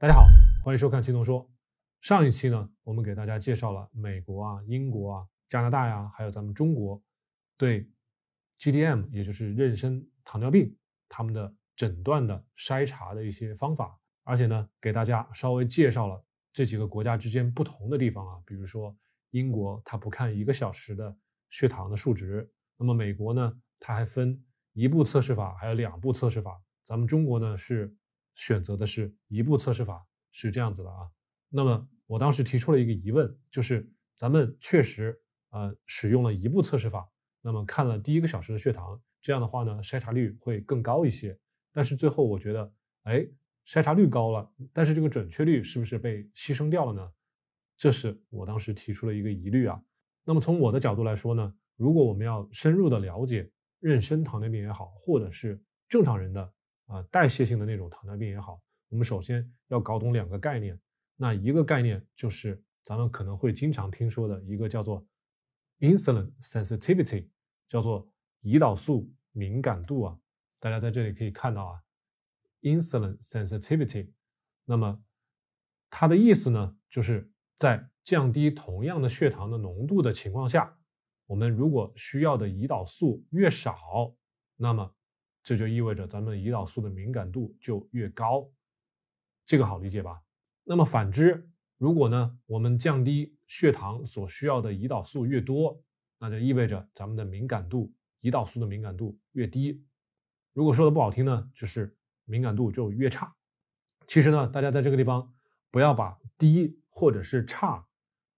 大家好，欢迎收看青铜说。上一期呢，我们给大家介绍了美国啊、英国啊、加拿大呀，还有咱们中国对 GDM，也就是妊娠糖尿病他们的诊断的筛查的一些方法，而且呢，给大家稍微介绍了这几个国家之间不同的地方啊，比如说英国它不看一个小时的血糖的数值，那么美国呢，它还分一步测试法，还有两步测试法。咱们中国呢是选择的是一步测试法，是这样子的啊。那么我当时提出了一个疑问，就是咱们确实呃使用了一步测试法，那么看了第一个小时的血糖，这样的话呢筛查率会更高一些。但是最后我觉得，哎，筛查率高了，但是这个准确率是不是被牺牲掉了呢？这是我当时提出了一个疑虑啊。那么从我的角度来说呢，如果我们要深入的了解妊娠糖尿病也好，或者是正常人的啊代谢性的那种糖尿病也好，我们首先要搞懂两个概念。那一个概念就是咱们可能会经常听说的一个叫做 insulin sensitivity，叫做胰岛素敏感度啊。大家在这里可以看到啊，insulin sensitivity，那么它的意思呢，就是在降低同样的血糖的浓度的情况下，我们如果需要的胰岛素越少，那么这就意味着咱们胰岛素的敏感度就越高。这个好理解吧？那么反之，如果呢我们降低血糖所需要的胰岛素越多，那就意味着咱们的敏感度，胰岛素的敏感度越低。如果说的不好听呢，就是敏感度就越差。其实呢，大家在这个地方不要把低或者是差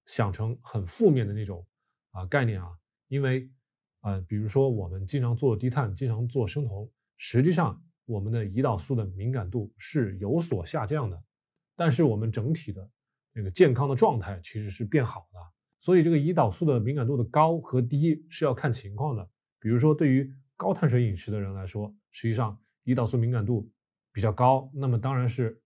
想成很负面的那种啊概念啊，因为呃，比如说我们经常做低碳，经常做生酮，实际上我们的胰岛素的敏感度是有所下降的，但是我们整体的那个健康的状态其实是变好的。所以这个胰岛素的敏感度的高和低是要看情况的。比如说对于高碳水饮食的人来说，实际上胰岛素敏感度比较高，那么当然是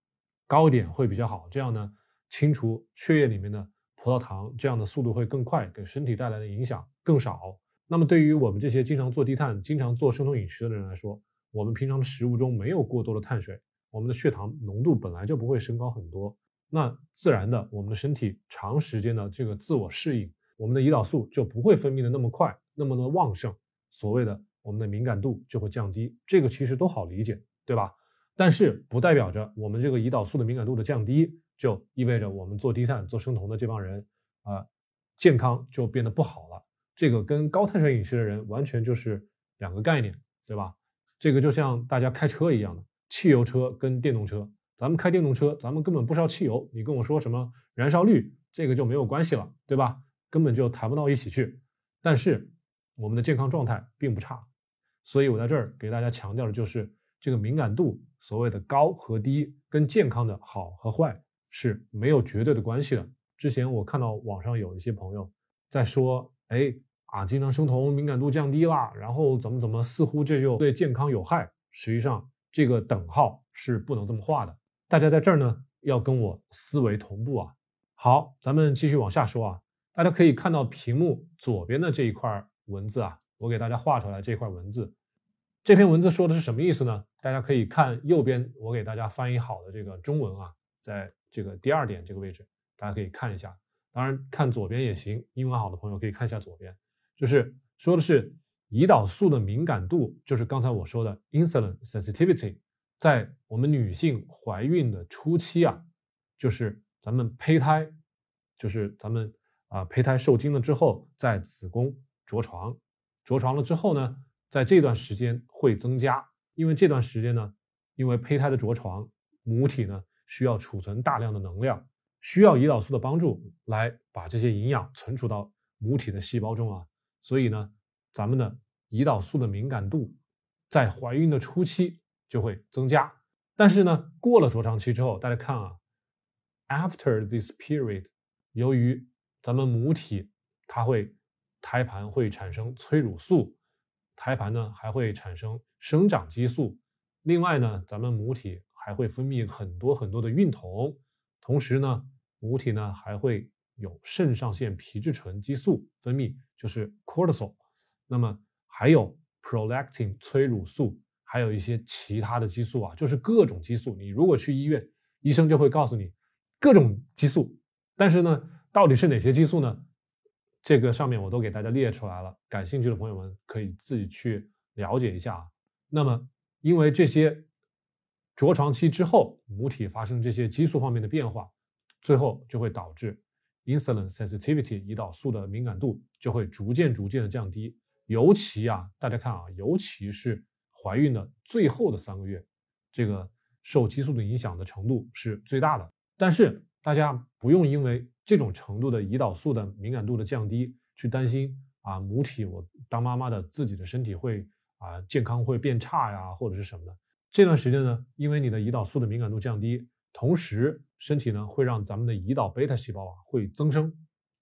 高一点会比较好。这样呢，清除血液里面的葡萄糖这样的速度会更快，给身体带来的影响更少。那么对于我们这些经常做低碳、经常做生酮饮食的人来说，我们平常的食物中没有过多的碳水，我们的血糖浓度本来就不会升高很多。那自然的，我们的身体长时间的这个自我适应，我们的胰岛素就不会分泌的那么快，那么的旺盛。所谓的我们的敏感度就会降低，这个其实都好理解，对吧？但是不代表着我们这个胰岛素的敏感度的降低，就意味着我们做低碳、做生酮的这帮人啊，健康就变得不好了。这个跟高碳水饮食的人完全就是两个概念，对吧？这个就像大家开车一样的，汽油车跟电动车，咱们开电动车，咱们根本不烧汽油，你跟我说什么燃烧率，这个就没有关系了，对吧？根本就谈不到一起去。但是我们的健康状态并不差，所以我在这儿给大家强调的就是这个敏感度，所谓的高和低跟健康的好和坏是没有绝对的关系的。之前我看到网上有一些朋友在说，哎啊，经常生酮敏感度降低了，然后怎么怎么，似乎这就对健康有害。实际上这个等号是不能这么画的。大家在这儿呢要跟我思维同步啊。好，咱们继续往下说啊。大家可以看到屏幕左边的这一块。文字啊，我给大家画出来这块文字，这篇文字说的是什么意思呢？大家可以看右边我给大家翻译好的这个中文啊，在这个第二点这个位置，大家可以看一下。当然看左边也行，英文好的朋友可以看一下左边，就是说的是胰岛素的敏感度，就是刚才我说的 insulin sensitivity，在我们女性怀孕的初期啊，就是咱们胚胎，就是咱们啊胚胎受精了之后，在子宫。着床，着床了之后呢，在这段时间会增加，因为这段时间呢，因为胚胎的着床，母体呢需要储存大量的能量，需要胰岛素的帮助来把这些营养存储到母体的细胞中啊，所以呢，咱们的胰岛素的敏感度在怀孕的初期就会增加，但是呢，过了着床期之后，大家看啊，after this period，由于咱们母体它会。胎盘会产生催乳素，胎盘呢还会产生生长激素。另外呢，咱们母体还会分泌很多很多的孕酮，同时呢，母体呢还会有肾上腺皮质醇激素分泌，就是 cortisol。那么还有 prolactin 催乳素，还有一些其他的激素啊，就是各种激素。你如果去医院，医生就会告诉你各种激素，但是呢，到底是哪些激素呢？这个上面我都给大家列出来了，感兴趣的朋友们可以自己去了解一下啊。那么，因为这些着床期之后，母体发生这些激素方面的变化，最后就会导致 insulin sensitivity 胰岛素的敏感度就会逐渐逐渐的降低。尤其啊，大家看啊，尤其是怀孕的最后的三个月，这个受激素的影响的程度是最大的。但是大家不用因为这种程度的胰岛素的敏感度的降低去担心啊，母体我当妈妈的自己的身体会啊健康会变差呀，或者是什么的。这段时间呢，因为你的胰岛素的敏感度降低，同时身体呢会让咱们的胰岛贝塔细胞啊会增生，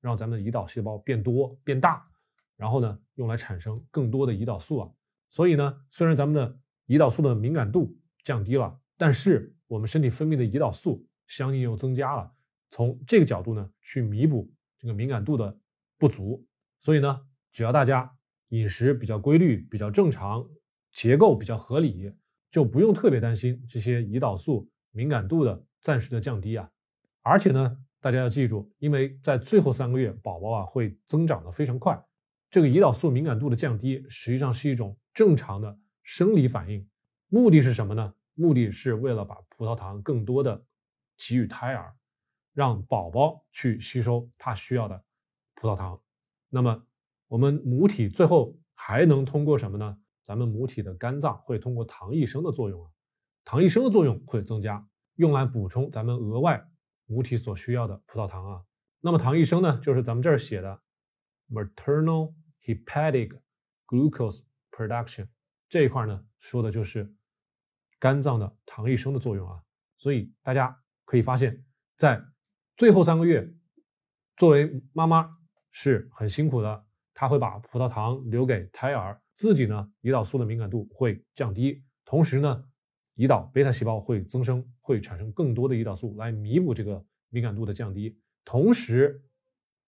让咱们的胰岛细胞变多变大，然后呢用来产生更多的胰岛素啊。所以呢，虽然咱们的胰岛素的敏感度降低了，但是我们身体分泌的胰岛素相应又增加了。从这个角度呢，去弥补这个敏感度的不足，所以呢，只要大家饮食比较规律、比较正常，结构比较合理，就不用特别担心这些胰岛素敏感度的暂时的降低啊。而且呢，大家要记住，因为在最后三个月，宝宝啊会增长的非常快，这个胰岛素敏感度的降低实际上是一种正常的生理反应。目的是什么呢？目的是为了把葡萄糖更多的给予胎儿。让宝宝去吸收他需要的葡萄糖，那么我们母体最后还能通过什么呢？咱们母体的肝脏会通过糖异生的作用啊，糖异生的作用会增加，用来补充咱们额外母体所需要的葡萄糖啊。那么糖异生呢，就是咱们这儿写的 maternal hepatic glucose production 这一块呢，说的就是肝脏的糖异生的作用啊。所以大家可以发现，在最后三个月，作为妈妈是很辛苦的，她会把葡萄糖留给胎儿，自己呢，胰岛素的敏感度会降低，同时呢，胰岛贝塔细胞会增生，会产生更多的胰岛素来弥补这个敏感度的降低，同时，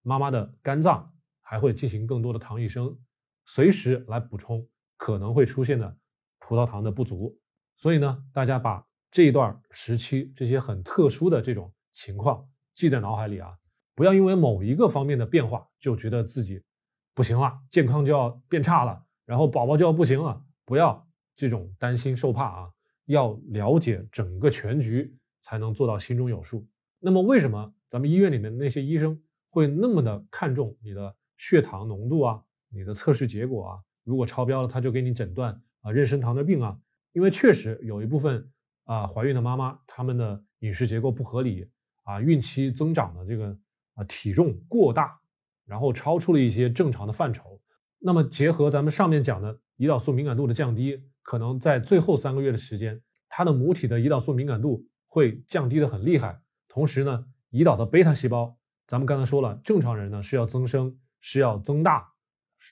妈妈的肝脏还会进行更多的糖异生，随时来补充可能会出现的葡萄糖的不足。所以呢，大家把这一段时期这些很特殊的这种情况。记在脑海里啊，不要因为某一个方面的变化就觉得自己不行了，健康就要变差了，然后宝宝就要不行了，不要这种担心受怕啊，要了解整个全局才能做到心中有数。那么为什么咱们医院里面那些医生会那么的看重你的血糖浓度啊，你的测试结果啊？如果超标了，他就给你诊断啊妊娠糖尿病啊？因为确实有一部分啊怀孕的妈妈，她们的饮食结构不合理。啊，孕期增长的这个啊体重过大，然后超出了一些正常的范畴。那么结合咱们上面讲的胰岛素敏感度的降低，可能在最后三个月的时间，它的母体的胰岛素敏感度会降低的很厉害。同时呢，胰岛的贝塔细胞，咱们刚才说了，正常人呢是要增生，是要增大，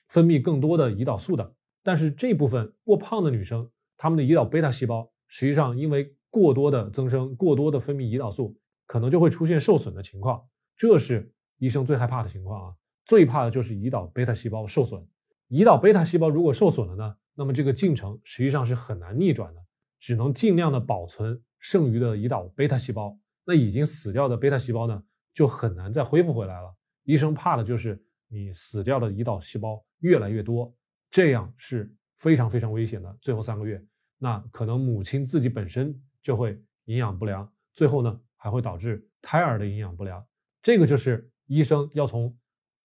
分泌更多的胰岛素的。但是这部分过胖的女生，她们的胰岛贝塔细胞实际上因为过多的增生，过多的分泌胰岛素。可能就会出现受损的情况，这是医生最害怕的情况啊！最怕的就是胰岛贝塔细胞受损。胰岛贝塔细胞如果受损了呢，那么这个进程实际上是很难逆转的，只能尽量的保存剩余的胰岛贝塔细胞。那已经死掉的贝塔细胞呢，就很难再恢复回来了。医生怕的就是你死掉的胰岛细胞越来越多，这样是非常非常危险的。最后三个月，那可能母亲自己本身就会营养不良，最后呢？还会导致胎儿的营养不良，这个就是医生要从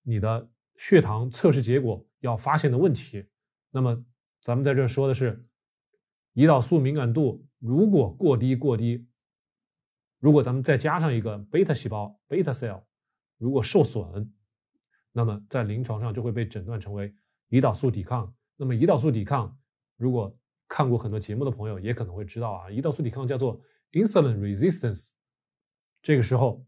你的血糖测试结果要发现的问题。那么咱们在这说的是，胰岛素敏感度如果过低过低，如果咱们再加上一个贝塔细胞 （beta cell），如果受损，那么在临床上就会被诊断成为胰岛素抵抗。那么胰岛素抵抗，如果看过很多节目的朋友也可能会知道啊，胰岛素抵抗叫做 insulin resistance。这个时候，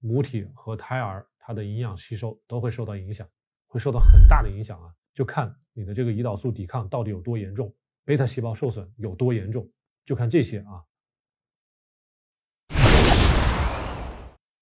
母体和胎儿它的营养吸收都会受到影响，会受到很大的影响啊！就看你的这个胰岛素抵抗到底有多严重，贝塔细胞受损有多严重，就看这些啊。